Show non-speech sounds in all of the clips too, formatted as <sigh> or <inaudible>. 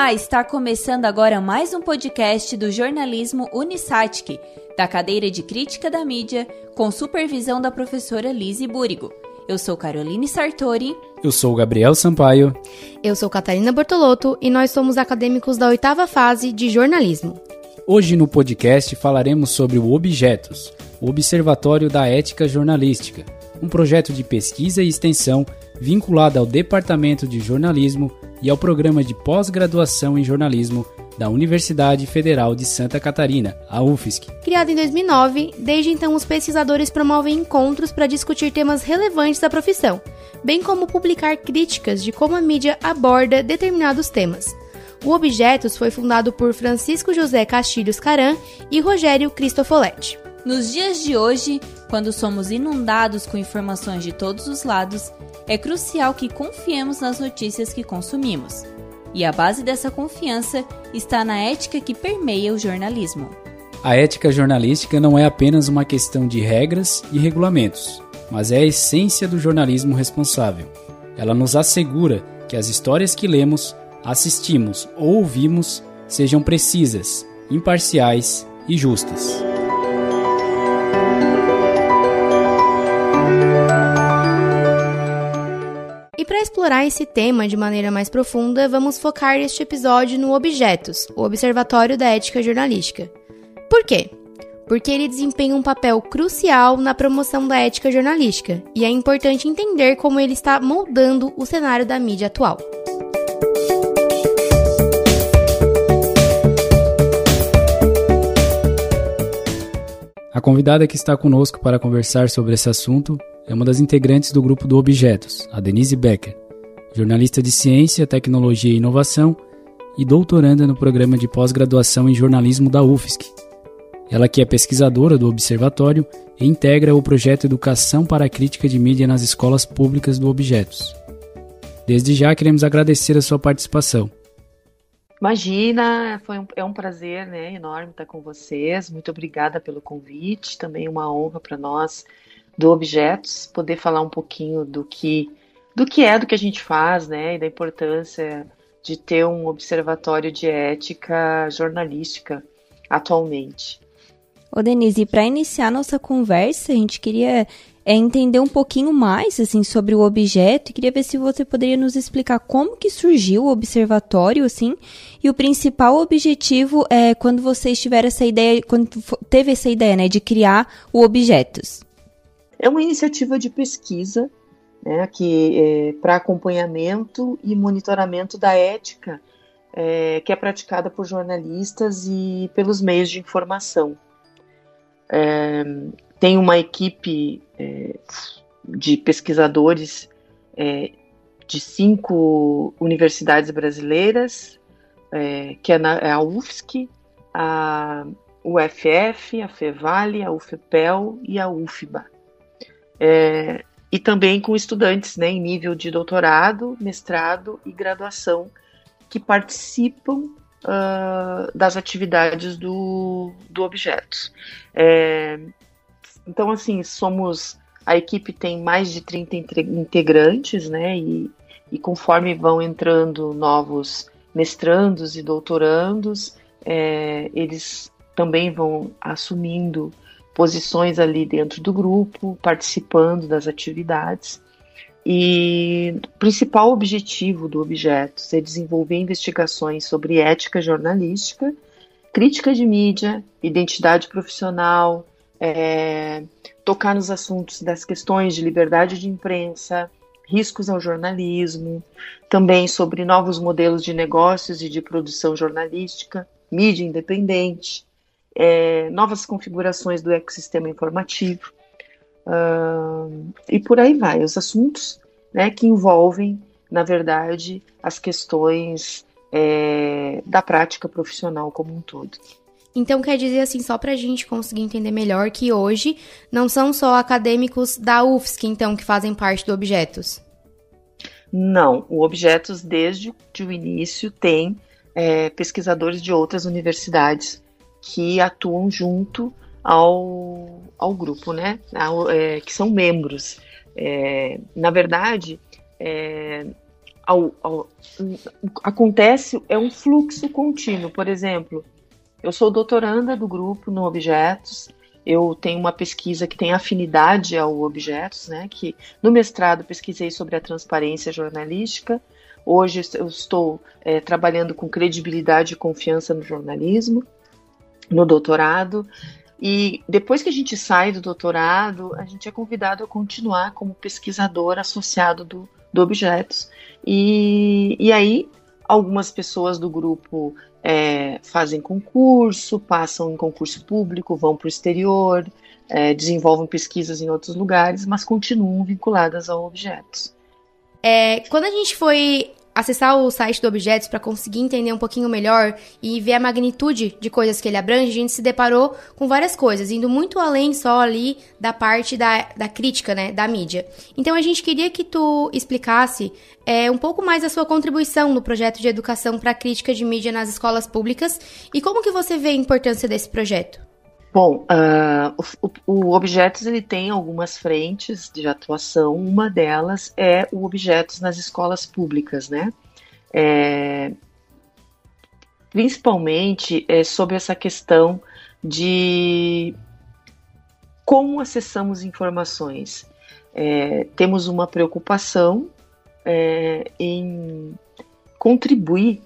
Olá, está começando agora mais um podcast do jornalismo Unisatic, da cadeira de Crítica da Mídia, com supervisão da professora Lise Búrigo. Eu sou Caroline Sartori. Eu sou Gabriel Sampaio. Eu sou Catarina Bortolotto e nós somos acadêmicos da oitava fase de jornalismo. Hoje no podcast falaremos sobre o Objetos, o Observatório da Ética Jornalística, um projeto de pesquisa e extensão vinculado ao Departamento de Jornalismo e ao Programa de Pós-Graduação em Jornalismo da Universidade Federal de Santa Catarina, a UFSC. Criado em 2009, desde então os pesquisadores promovem encontros para discutir temas relevantes da profissão, bem como publicar críticas de como a mídia aborda determinados temas. O Objetos foi fundado por Francisco José Castilhos Caran e Rogério Cristofoletti. Nos dias de hoje, quando somos inundados com informações de todos os lados, é crucial que confiemos nas notícias que consumimos. E a base dessa confiança está na ética que permeia o jornalismo. A ética jornalística não é apenas uma questão de regras e regulamentos, mas é a essência do jornalismo responsável. Ela nos assegura que as histórias que lemos, assistimos ou ouvimos sejam precisas, imparciais e justas. Para explorar esse tema de maneira mais profunda, vamos focar este episódio no Objetos, o Observatório da Ética Jornalística. Por quê? Porque ele desempenha um papel crucial na promoção da ética jornalística, e é importante entender como ele está moldando o cenário da mídia atual. A convidada que está conosco para conversar sobre esse assunto é uma das integrantes do grupo do Objetos, a Denise Becker, jornalista de ciência, tecnologia e inovação e doutoranda no programa de pós-graduação em jornalismo da UFSC. Ela que é pesquisadora do Observatório e integra o projeto Educação para a Crítica de Mídia nas Escolas Públicas do Objetos. Desde já queremos agradecer a sua participação. Imagina, foi um, é um prazer né, enorme estar com vocês. Muito obrigada pelo convite. Também uma honra para nós do Objetos, poder falar um pouquinho do que do que é do que a gente faz, né, e da importância de ter um observatório de ética jornalística atualmente. Ô Denise, para iniciar nossa conversa, a gente queria é, entender um pouquinho mais assim sobre o objeto e queria ver se você poderia nos explicar como que surgiu o observatório, assim, e o principal objetivo é quando vocês tiveram essa ideia, quando teve essa ideia, né, de criar o Objetos. É uma iniciativa de pesquisa né, que é, para acompanhamento e monitoramento da ética é, que é praticada por jornalistas e pelos meios de informação. É, tem uma equipe é, de pesquisadores é, de cinco universidades brasileiras, é, que é, na, é a UFSC, a UFF, a FEVALE, a UFPEL e a UFBA é, e também com estudantes né, em nível de doutorado, mestrado e graduação que participam uh, das atividades do, do objeto. É, então, assim, somos. A equipe tem mais de 30 integrantes, né? E, e conforme vão entrando novos mestrandos e doutorandos, é, eles também vão assumindo posições ali dentro do grupo, participando das atividades. E o principal objetivo do objeto é desenvolver investigações sobre ética jornalística, crítica de mídia, identidade profissional, é, tocar nos assuntos das questões de liberdade de imprensa, riscos ao jornalismo, também sobre novos modelos de negócios e de produção jornalística, mídia independente, é, novas configurações do ecossistema informativo, uh, e por aí vai, os assuntos né, que envolvem, na verdade, as questões é, da prática profissional como um todo. Então quer dizer assim, só para a gente conseguir entender melhor, que hoje não são só acadêmicos da UFSC, então, que fazem parte do Objetos? Não, o Objetos, desde o início, tem é, pesquisadores de outras universidades que atuam junto ao, ao grupo, né? Ao, é, que são membros. É, na verdade, é, ao, ao, acontece é um fluxo contínuo. Por exemplo, eu sou doutoranda do grupo no Objetos. Eu tenho uma pesquisa que tem afinidade ao objetos, né? Que no mestrado pesquisei sobre a transparência jornalística. Hoje eu estou é, trabalhando com credibilidade e confiança no jornalismo. No doutorado, e depois que a gente sai do doutorado, a gente é convidado a continuar como pesquisador associado do, do Objetos. E, e aí, algumas pessoas do grupo é, fazem concurso, passam em concurso público, vão para o exterior, é, desenvolvem pesquisas em outros lugares, mas continuam vinculadas a objetos. É, quando a gente foi acessar o site do Objetos para conseguir entender um pouquinho melhor e ver a magnitude de coisas que ele abrange, a gente se deparou com várias coisas, indo muito além só ali da parte da, da crítica, né, da mídia. Então a gente queria que tu explicasse é, um pouco mais a sua contribuição no projeto de educação para crítica de mídia nas escolas públicas e como que você vê a importância desse projeto. Bom, uh, o, o, Objetos ele tem algumas frentes de atuação. Uma delas é o Objetos nas escolas públicas, né? É, principalmente é, sobre essa questão de como acessamos informações. É, temos uma preocupação é, em contribuir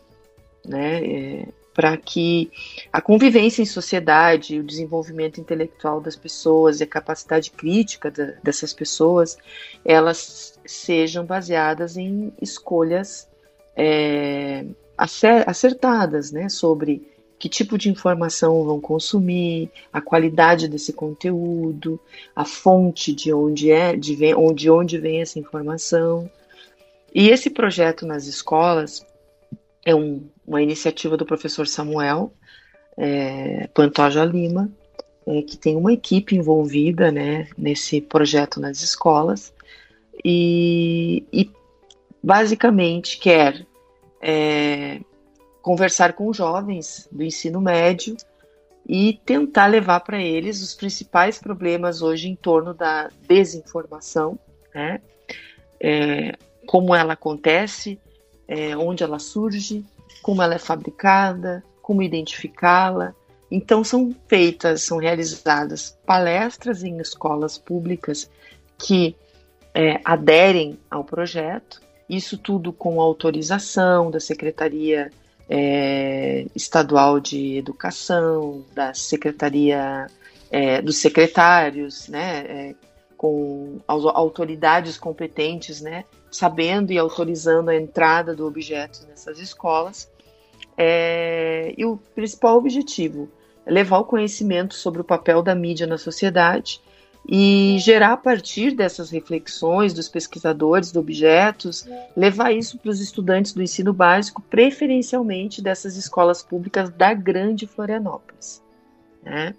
né, é, para que a convivência em sociedade, o desenvolvimento intelectual das pessoas e a capacidade crítica da, dessas pessoas, elas sejam baseadas em escolhas é, acertadas, né, sobre que tipo de informação vão consumir, a qualidade desse conteúdo, a fonte de onde é, de, vem, de onde vem essa informação. E esse projeto nas escolas é um, uma iniciativa do professor Samuel é, Pantoja Lima, é, que tem uma equipe envolvida né, nesse projeto nas escolas e, e basicamente quer é, conversar com jovens do ensino médio e tentar levar para eles os principais problemas hoje em torno da desinformação, né? É, como ela acontece, é, onde ela surge, como ela é fabricada, como identificá-la. Então são feitas, são realizadas palestras em escolas públicas que é, aderem ao projeto, isso tudo com autorização da Secretaria é, Estadual de Educação, da Secretaria é, dos secretários, né, é, com as autoridades competentes, né, sabendo e autorizando a entrada do objeto nessas escolas. É, e o principal objetivo é levar o conhecimento sobre o papel da mídia na sociedade e gerar a partir dessas reflexões dos pesquisadores de objetos, levar isso para os estudantes do ensino básico, preferencialmente dessas escolas públicas da Grande Florianópolis. Né?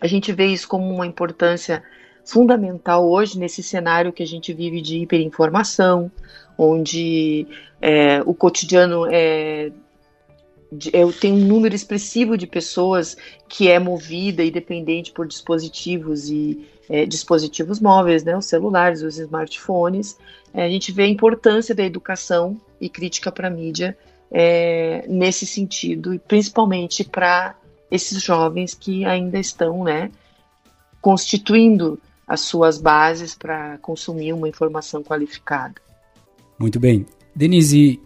A gente vê isso como uma importância fundamental hoje nesse cenário que a gente vive de hiperinformação, onde é, o cotidiano é eu tenho um número expressivo de pessoas que é movida e dependente por dispositivos e é, dispositivos móveis, né, os celulares, os smartphones. É, a gente vê a importância da educação e crítica para a mídia é, nesse sentido, e principalmente para esses jovens que ainda estão né, constituindo as suas bases para consumir uma informação qualificada. Muito bem. Denise,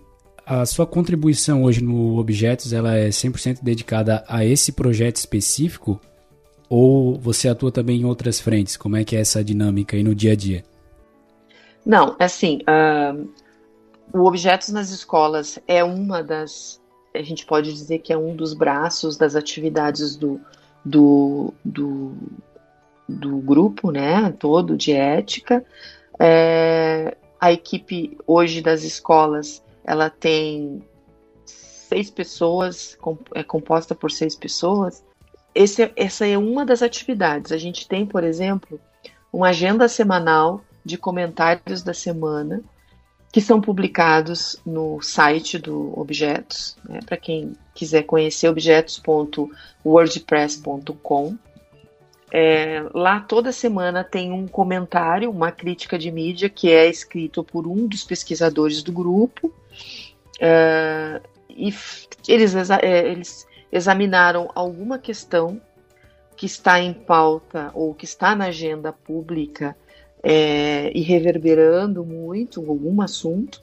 a sua contribuição hoje no Objetos ela é 100% dedicada a esse projeto específico ou você atua também em outras frentes? Como é que é essa dinâmica aí no dia a dia? Não, assim, uh, o Objetos nas Escolas é uma das, a gente pode dizer que é um dos braços das atividades do, do, do do grupo, né, todo de ética. É, a equipe hoje das escolas, ela tem seis pessoas, é composta por seis pessoas. Esse, essa é uma das atividades. A gente tem, por exemplo, uma agenda semanal de comentários da semana que são publicados no site do Objetos, né, para quem quiser conhecer objetos.wordpress.com. É, lá toda semana tem um comentário, uma crítica de mídia que é escrito por um dos pesquisadores do grupo. É, e eles, é, eles examinaram alguma questão que está em pauta ou que está na agenda pública é, e reverberando muito algum assunto.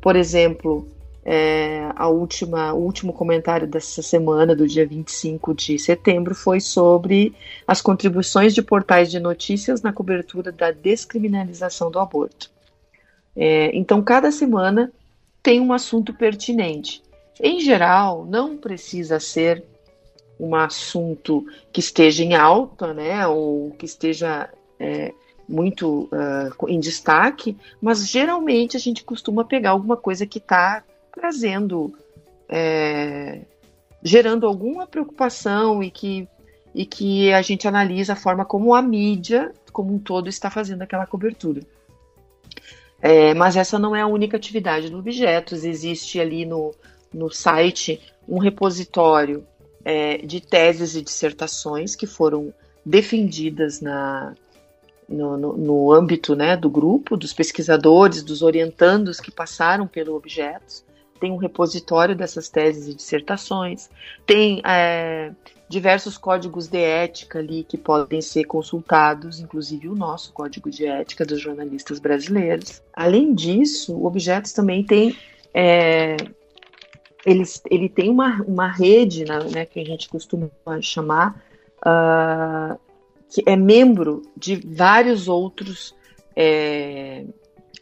Por exemplo, é, a última, o último comentário dessa semana, do dia 25 de setembro, foi sobre as contribuições de portais de notícias na cobertura da descriminalização do aborto. É, então, cada semana tem um assunto pertinente. Em geral, não precisa ser um assunto que esteja em alta, né, ou que esteja é, muito uh, em destaque, mas geralmente a gente costuma pegar alguma coisa que está trazendo, é, gerando alguma preocupação e que, e que a gente analisa a forma como a mídia, como um todo, está fazendo aquela cobertura. É, mas essa não é a única atividade do Objetos, existe ali no, no site um repositório é, de teses e dissertações que foram defendidas na, no, no, no, âmbito né, do grupo, dos pesquisadores, dos orientandos que passaram pelo Objetos tem um repositório dessas teses e dissertações, tem é, diversos códigos de ética ali que podem ser consultados, inclusive o nosso código de ética dos jornalistas brasileiros. Além disso, o Objetos também tem é, ele, ele tem uma, uma rede, né, que a gente costuma chamar, uh, que é membro de vários outros, é,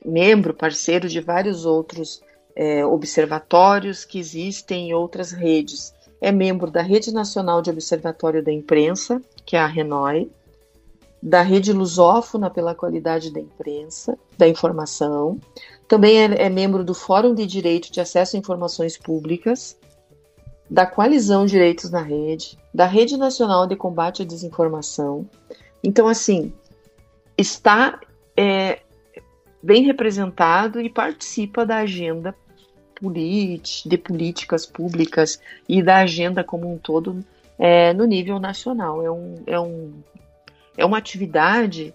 membro, parceiro de vários outros é, observatórios que existem em outras redes. É membro da Rede Nacional de Observatório da Imprensa, que é a RENOI, da Rede Lusófona pela Qualidade da Imprensa, da Informação. Também é, é membro do Fórum de Direito de Acesso a Informações Públicas, da Coalizão Direitos na Rede, da Rede Nacional de Combate à Desinformação. Então, assim, está é, bem representado e participa da agenda de políticas públicas e da agenda como um todo é, no nível nacional. É, um, é, um, é uma atividade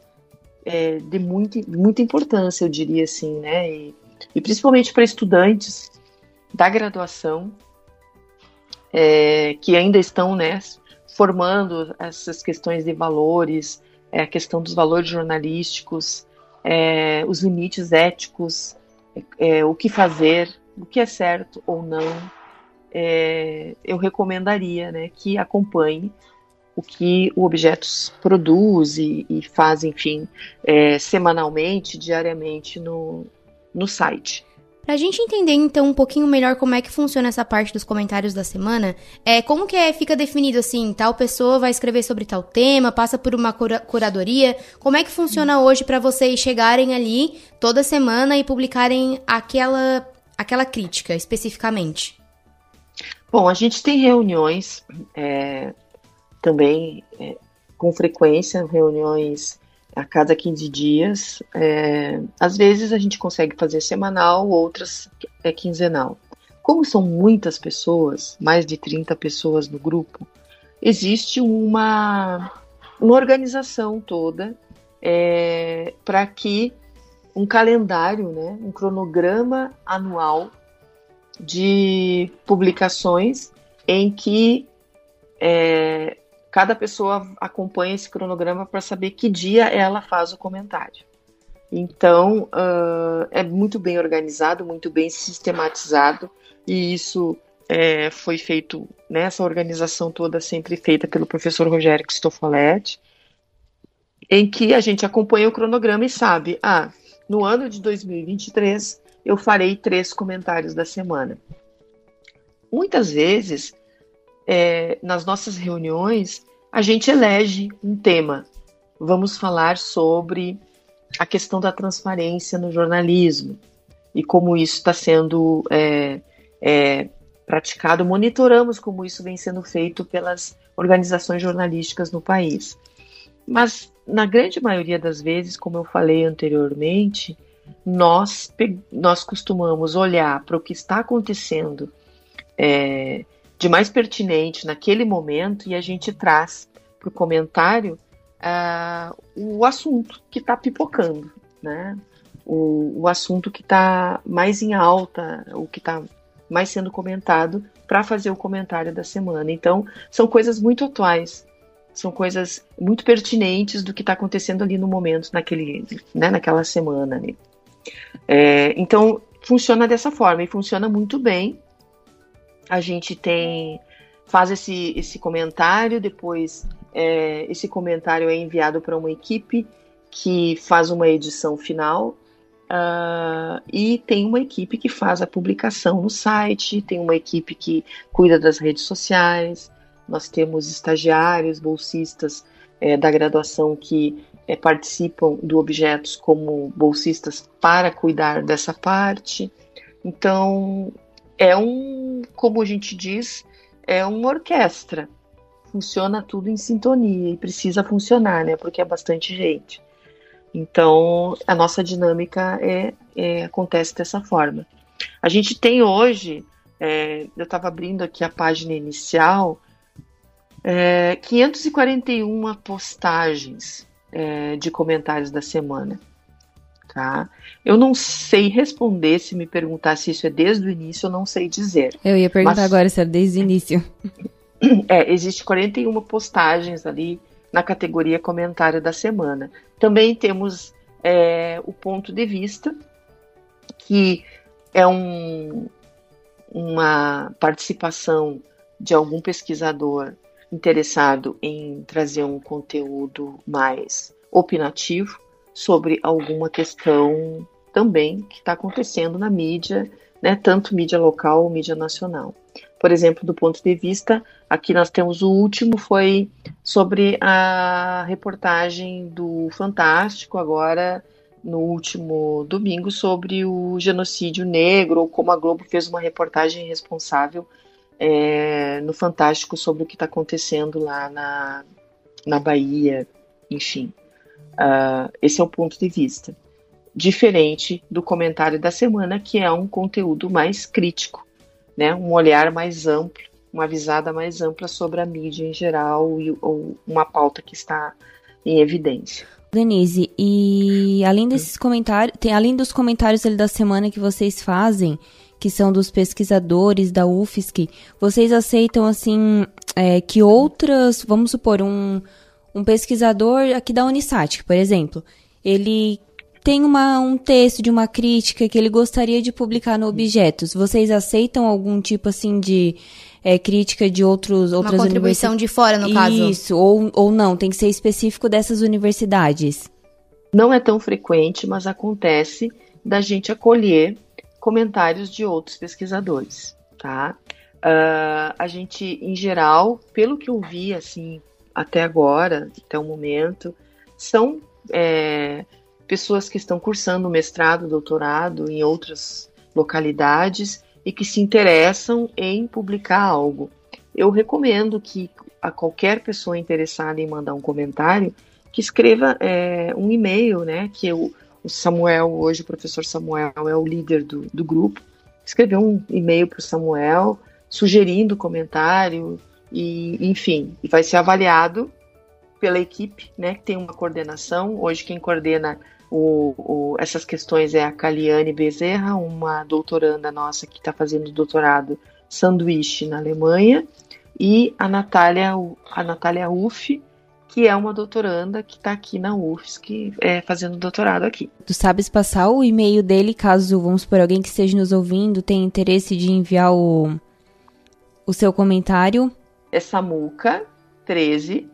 é, de muito, muita importância, eu diria assim, né? E, e principalmente para estudantes da graduação é, que ainda estão né, formando essas questões de valores, é, a questão dos valores jornalísticos, é, os limites éticos, é, o que fazer, o que é certo ou não, é, eu recomendaria né, que acompanhe o que o Objetos produz e, e faz, enfim, é, semanalmente, diariamente no, no site. Para a gente entender então um pouquinho melhor como é que funciona essa parte dos comentários da semana, é como que é, fica definido assim, tal pessoa vai escrever sobre tal tema, passa por uma cura curadoria, como é que funciona hoje para vocês chegarem ali toda semana e publicarem aquela aquela crítica especificamente? Bom, a gente tem reuniões é, também é, com frequência, reuniões a cada 15 dias. É, às vezes a gente consegue fazer semanal, outras é quinzenal. Como são muitas pessoas, mais de 30 pessoas no grupo, existe uma, uma organização toda é, para que um calendário, né, um cronograma anual de publicações em que é, cada pessoa acompanha esse cronograma para saber que dia ela faz o comentário. Então, uh, é muito bem organizado, muito bem sistematizado, e isso é, foi feito, nessa né, organização toda sempre feita pelo professor Rogério Cristofoletti, em que a gente acompanha o cronograma e sabe, ah, no ano de 2023, eu farei três comentários da semana. Muitas vezes, é, nas nossas reuniões, a gente elege um tema. Vamos falar sobre a questão da transparência no jornalismo e como isso está sendo é, é, praticado. Monitoramos como isso vem sendo feito pelas organizações jornalísticas no país. Mas na grande maioria das vezes, como eu falei anteriormente, nós, nós costumamos olhar para o que está acontecendo é, de mais pertinente naquele momento e a gente traz para o comentário uh, o assunto que está pipocando, né? O, o assunto que está mais em alta, o que está mais sendo comentado para fazer o comentário da semana. Então, são coisas muito atuais, são coisas muito pertinentes do que está acontecendo ali no momento, naquele, né, naquela semana. Né? É, então, funciona dessa forma e funciona muito bem. A gente tem faz esse, esse comentário, depois é, esse comentário é enviado para uma equipe que faz uma edição final Uh, e tem uma equipe que faz a publicação no site, tem uma equipe que cuida das redes sociais, nós temos estagiários, bolsistas é, da graduação que é, participam do Objetos como bolsistas para cuidar dessa parte. Então, é um, como a gente diz, é uma orquestra. Funciona tudo em sintonia e precisa funcionar, né? Porque é bastante gente. Então, a nossa dinâmica é, é acontece dessa forma. A gente tem hoje, é, eu estava abrindo aqui a página inicial, é, 541 postagens é, de comentários da semana. Tá? Eu não sei responder se me perguntar se isso é desde o início, eu não sei dizer. Eu ia perguntar Mas, agora se é desde o início. <clears throat> É, existe 41 postagens ali na categoria comentário da semana. Também temos é, o ponto de vista, que é um, uma participação de algum pesquisador interessado em trazer um conteúdo mais opinativo sobre alguma questão também que está acontecendo na mídia, né, tanto mídia local ou mídia nacional. Por exemplo, do ponto de vista, aqui nós temos o último, foi sobre a reportagem do Fantástico, agora no último domingo, sobre o genocídio negro, ou como a Globo fez uma reportagem responsável é, no Fantástico sobre o que está acontecendo lá na, na Bahia, enfim. Uh, esse é o ponto de vista. Diferente do comentário da semana, que é um conteúdo mais crítico né, um olhar mais amplo, uma visada mais ampla sobre a mídia em geral e, ou uma pauta que está em evidência. Denise, e além desses comentários, tem além dos comentários da semana que vocês fazem, que são dos pesquisadores da UFSC, vocês aceitam assim é, que outras, vamos supor, um, um pesquisador aqui da Unisat, por exemplo, ele tem uma, um texto de uma crítica que ele gostaria de publicar no Objetos. Vocês aceitam algum tipo assim de é, crítica de outros outras Uma contribuição de fora, no caso. Isso, ou, ou não, tem que ser específico dessas universidades. Não é tão frequente, mas acontece da gente acolher comentários de outros pesquisadores, tá? Uh, a gente, em geral, pelo que eu vi, assim, até agora, até o momento, são é, pessoas que estão cursando mestrado, doutorado em outras localidades e que se interessam em publicar algo. Eu recomendo que a qualquer pessoa interessada em mandar um comentário que escreva é, um e-mail, né? Que o Samuel, hoje o professor Samuel é o líder do, do grupo, escreveu um e-mail para o Samuel sugerindo comentário e, enfim, vai ser avaliado pela equipe, né? Que tem uma coordenação. Hoje quem coordena o, o, essas questões é a Caliane Bezerra, uma doutoranda nossa que está fazendo doutorado sanduíche na Alemanha, e a Natália, a Natália Uff, que é uma doutoranda que está aqui na UFSC é, fazendo doutorado aqui. Tu sabes passar o e-mail dele, caso, vamos por alguém que esteja nos ouvindo, tenha interesse de enviar o, o seu comentário? É samuca13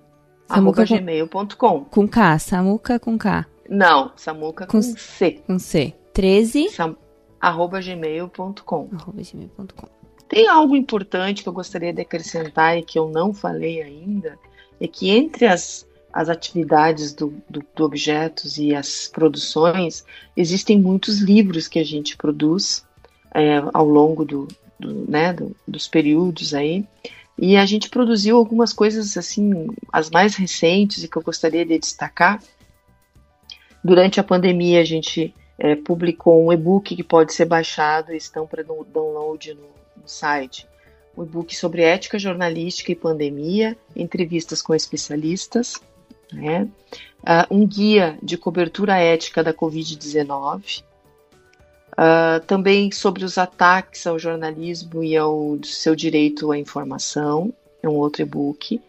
samuca gmail.com. Com K, samuca com K. Não, Samuca com, com C. Com C. 13. Sam, arroba gmail.com. Arroba gmail.com. Tem algo importante que eu gostaria de acrescentar e que eu não falei ainda, é que entre as, as atividades do, do, do Objetos e as produções, existem muitos livros que a gente produz é, ao longo do, do, né, do, dos períodos aí. E a gente produziu algumas coisas assim, as mais recentes e que eu gostaria de destacar, Durante a pandemia, a gente é, publicou um e-book que pode ser baixado e estão para download no, no site. Um e-book sobre ética jornalística e pandemia, entrevistas com especialistas. né? Uh, um guia de cobertura ética da Covid-19, uh, ah, também sobre os ataques ao jornalismo e ao seu direito à informação, é um outro e-book.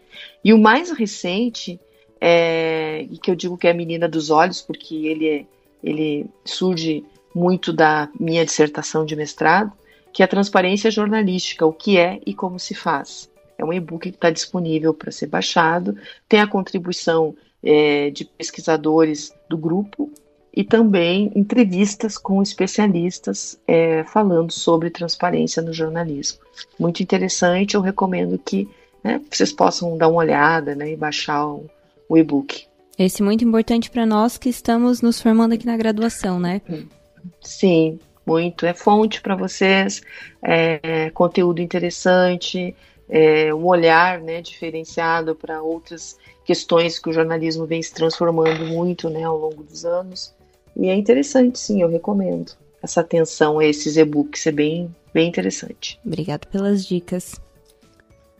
E o mais recente, é, e que eu digo que é a Menina dos Olhos, porque ele, é, ele surge muito da minha dissertação de mestrado, que é a transparência jornalística, o que é e como se faz. É um e-book que está disponível para ser baixado, tem a contribuição é, de pesquisadores do grupo e também entrevistas com especialistas é, falando sobre transparência no jornalismo. Muito interessante, eu recomendo que né, vocês possam dar uma olhada né, e baixar o, o e-book. Esse é muito importante para nós que estamos nos formando aqui na graduação, né? Sim, muito. É fonte para vocês, é, conteúdo interessante, é, um olhar né, diferenciado para outras questões que o jornalismo vem se transformando muito né, ao longo dos anos. E é interessante, sim, eu recomendo. Essa atenção a esses e-books é bem, bem interessante. Obrigado pelas dicas.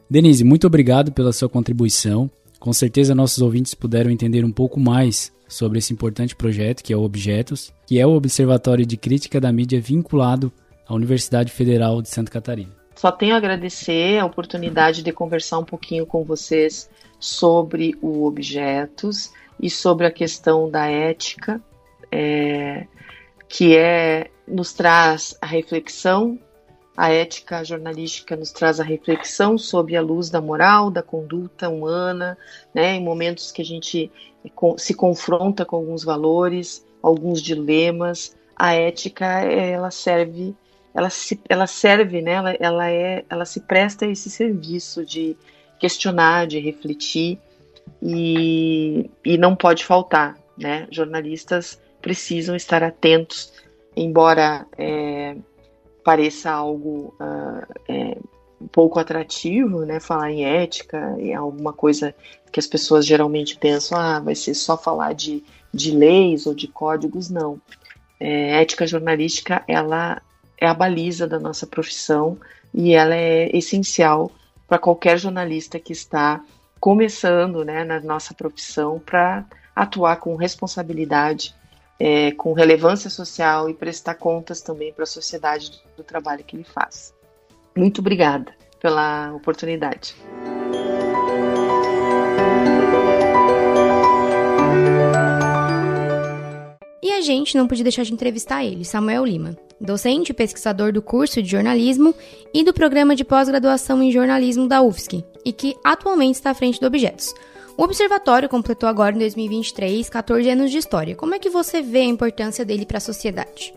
Denise, muito obrigado pela sua contribuição. Com certeza nossos ouvintes puderam entender um pouco mais sobre esse importante projeto que é o Objetos, que é o Observatório de Crítica da Mídia vinculado à Universidade Federal de Santa Catarina. Só tenho a agradecer a oportunidade de conversar um pouquinho com vocês sobre o Objetos e sobre a questão da ética, é, que é nos traz a reflexão a ética jornalística nos traz a reflexão sobre a luz da moral, da conduta humana, né, em momentos que a gente se confronta com alguns valores, alguns dilemas. A ética ela serve, ela, se, ela serve, né, ela, ela, é, ela se presta a esse serviço de questionar, de refletir e, e não pode faltar, né? Jornalistas precisam estar atentos, embora é, pareça algo uh, é, um pouco atrativo, né? Falar em ética é alguma coisa que as pessoas geralmente pensam, ah, vai ser só falar de, de leis ou de códigos, não. É, ética jornalística, ela é a baliza da nossa profissão e ela é essencial para qualquer jornalista que está começando né, na nossa profissão para atuar com responsabilidade é, com relevância social e prestar contas também para a sociedade do trabalho que ele faz. Muito obrigada pela oportunidade. E a gente não podia deixar de entrevistar ele, Samuel Lima, docente e pesquisador do curso de jornalismo e do programa de pós-graduação em jornalismo da UFSC, e que atualmente está à frente do Objetos, o Observatório completou agora em 2023 14 anos de história. Como é que você vê a importância dele para a sociedade?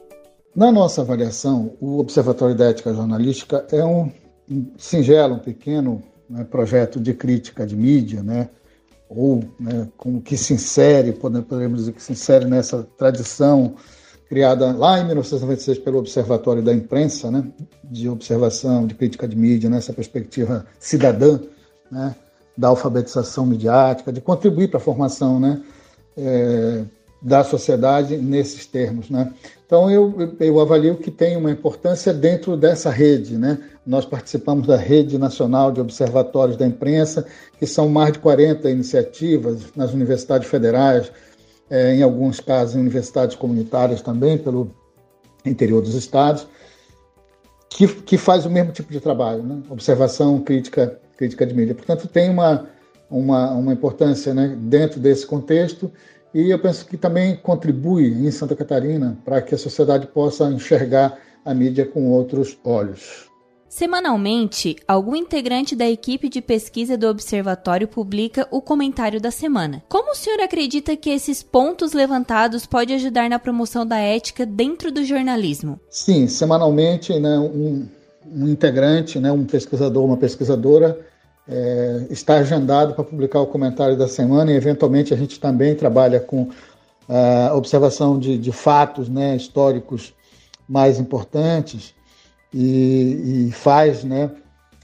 Na nossa avaliação, o Observatório da Ética Jornalística é um singelo, um pequeno né, projeto de crítica de mídia, né, ou né, como que se insere, podemos dizer que se insere nessa tradição criada lá em 1996 pelo Observatório da Imprensa, né, de observação, de crítica de mídia, nessa perspectiva cidadã, né, da alfabetização midiática, de contribuir para a formação né, é, da sociedade nesses termos. Né? Então, eu, eu avalio que tem uma importância dentro dessa rede. Né? Nós participamos da Rede Nacional de Observatórios da Imprensa, que são mais de 40 iniciativas nas universidades federais, é, em alguns casos em universidades comunitárias também, pelo interior dos estados, que, que faz o mesmo tipo de trabalho, né? observação, crítica crítica de mídia. Portanto, tem uma, uma, uma importância né, dentro desse contexto e eu penso que também contribui em Santa Catarina para que a sociedade possa enxergar a mídia com outros olhos. Semanalmente, algum integrante da equipe de pesquisa do observatório publica o comentário da semana. Como o senhor acredita que esses pontos levantados podem ajudar na promoção da ética dentro do jornalismo? Sim, semanalmente, né, um, um integrante, né, um pesquisador, uma pesquisadora, é, está agendado para publicar o comentário da semana e, eventualmente, a gente também trabalha com a observação de, de fatos né, históricos mais importantes e, e faz né,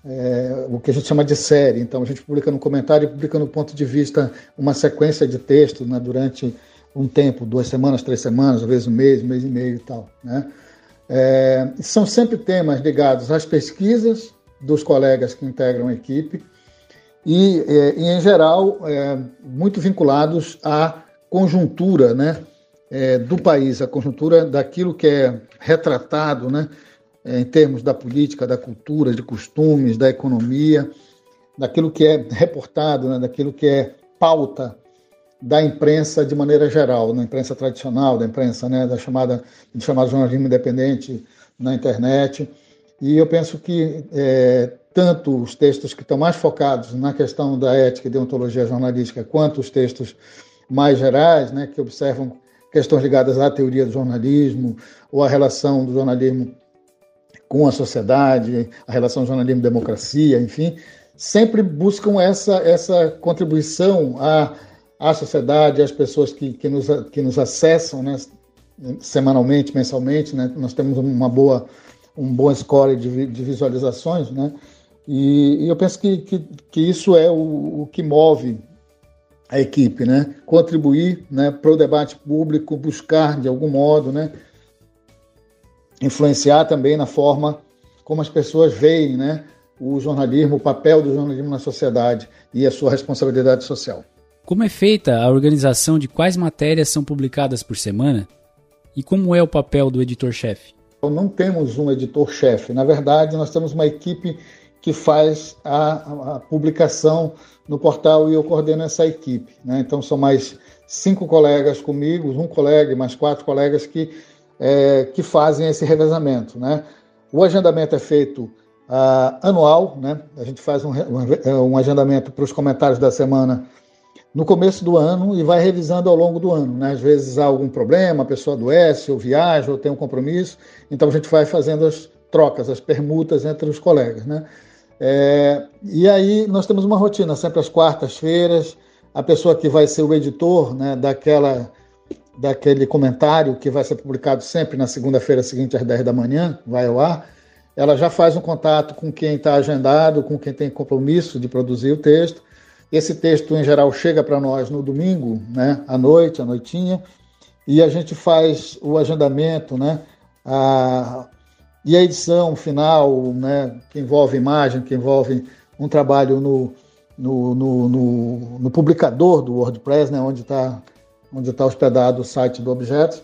é, o que a gente chama de série. Então, a gente publica no comentário e publica no ponto de vista uma sequência de textos né, durante um tempo, duas semanas, três semanas, às vezes um mês, mês e meio e tal. Né? É, são sempre temas ligados às pesquisas dos colegas que integram a equipe e, é, e em geral, é, muito vinculados à conjuntura né, é, do país, a conjuntura daquilo que é retratado né, em termos da política, da cultura, de costumes, da economia, daquilo que é reportado, né, daquilo que é pauta da imprensa de maneira geral, da imprensa tradicional, da imprensa né, da chamada, chamado jornalismo independente na internet. E eu penso que é, tanto os textos que estão mais focados na questão da ética e deontologia jornalística, quanto os textos mais gerais, né, que observam questões ligadas à teoria do jornalismo ou à relação do jornalismo com a sociedade, a relação jornalismo-democracia, enfim, sempre buscam essa, essa contribuição à, à sociedade, às pessoas que, que, nos, que nos acessam né, semanalmente, mensalmente. Né, nós temos uma boa, um bom score de, de visualizações, né, e, e, eu penso que, que, que isso é o, o, que move a equipe, né, contribuir né, para o debate público, buscar de algum modo, né, influenciar também na forma como as pessoas veem, né, o jornalismo, o papel do jornalismo na sociedade e a sua responsabilidade social. Como é feita a organização de quais matérias são publicadas por semana? E como é o papel do editor-chefe? Não temos um editor-chefe. Na verdade, nós temos uma equipe que faz a, a, publicação no portal e eu coordeno essa equipe. Né? Então, são mais cinco colegas comigo, um colega e mais quatro colegas que, é, que fazem esse revezamento. Né? O agendamento é feito uh, anual, né? A gente faz um, um agendamento para os comentários da semana no começo do ano e vai revisando ao longo do ano. Né? Às vezes há algum problema, a pessoa adoece, ou viaja, ou tem um compromisso, então a gente vai fazendo as trocas, as permutas entre os colegas. Né? É, e aí nós temos uma rotina, sempre às quartas-feiras, a pessoa que vai ser o editor né, daquela, daquele comentário que vai ser publicado sempre na segunda-feira seguinte às 10 da manhã, vai ao ar, ela já faz um contato com quem está agendado, com quem tem compromisso de produzir o texto. Esse texto, em geral, chega para nós no domingo, né, à noite, à noitinha, e a gente faz o agendamento, né, a, e a edição final, né, que envolve imagem, que envolve um trabalho no, no, no, no, no publicador do WordPress, né, onde está onde tá hospedado o site do Objetos,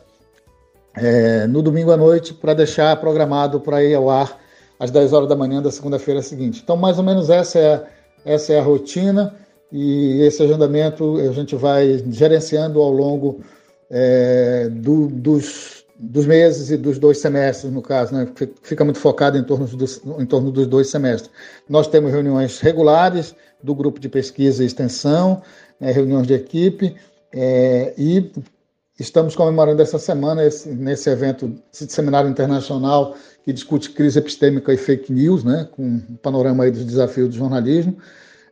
é, no domingo à noite, para deixar programado para ir ao ar às 10 horas da manhã da segunda-feira seguinte. Então, mais ou menos essa é, essa é a rotina e esse agendamento a gente vai gerenciando ao longo é, do, dos, dos meses e dos dois semestres, no caso, né? fica muito focado em torno, dos, em torno dos dois semestres. Nós temos reuniões regulares do grupo de pesquisa e extensão, né? reuniões de equipe, é, e Estamos comemorando essa semana, esse, nesse evento, esse seminário internacional que discute crise epistêmica e fake news, né, com um panorama aí dos desafios do jornalismo,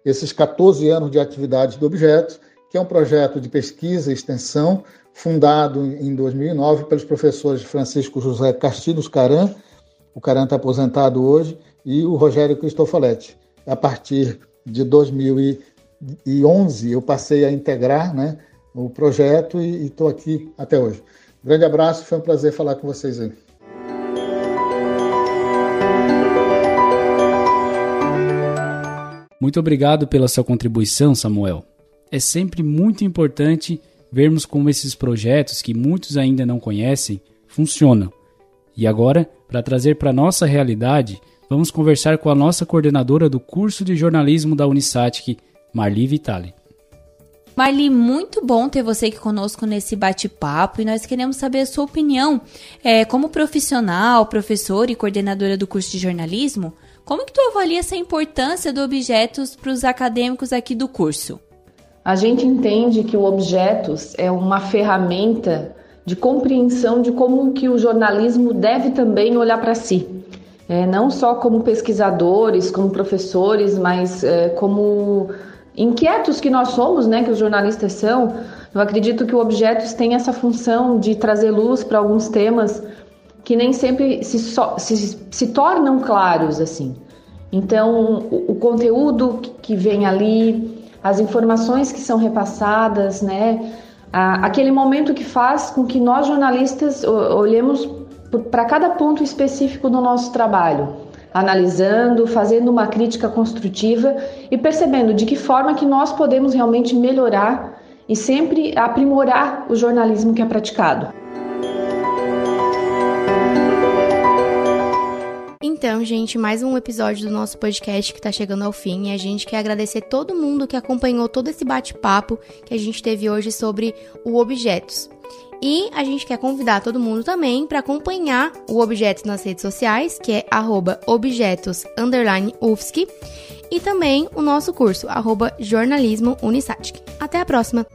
esses 14 anos de atividade do Objeto, que é um projeto de pesquisa e extensão fundado em 2009 pelos professores Francisco José Castilhos Caran, o Caran está aposentado hoje, e o Rogério Cristofoletti. A partir de 2011 eu passei a integrar, né, o projeto e estou aqui até hoje. grande abraço, foi um prazer falar com vocês aí. Muito obrigado pela sua contribuição, Samuel. É sempre muito importante vermos como esses projetos, que muitos ainda não conhecem, funcionam. E agora, para trazer para a nossa realidade, vamos conversar com a nossa coordenadora do curso de jornalismo da Unisatic, Marli Vitali. Marli, muito bom ter você aqui conosco nesse bate-papo e nós queremos saber a sua opinião é, como profissional, professor e coordenadora do curso de jornalismo. Como que tu avalia essa importância do Objetos para os acadêmicos aqui do curso? A gente entende que o Objetos é uma ferramenta de compreensão de como que o jornalismo deve também olhar para si. É, não só como pesquisadores, como professores, mas é, como inquietos que nós somos, né, que os jornalistas são, eu acredito que o Objetos tem essa função de trazer luz para alguns temas que nem sempre se, so, se, se, tornam claros assim. Então, o, o conteúdo que vem ali, as informações que são repassadas, né, a, aquele momento que faz com que nós jornalistas olhemos para cada ponto específico do nosso trabalho analisando, fazendo uma crítica construtiva e percebendo de que forma que nós podemos realmente melhorar e sempre aprimorar o jornalismo que é praticado. Então, gente, mais um episódio do nosso podcast que tá chegando ao fim e a gente quer agradecer todo mundo que acompanhou todo esse bate-papo que a gente teve hoje sobre o Objetos. E a gente quer convidar todo mundo também para acompanhar o Objetos nas redes sociais, que é objetos_ufsc, e também o nosso curso, Unisatic. Até a próxima!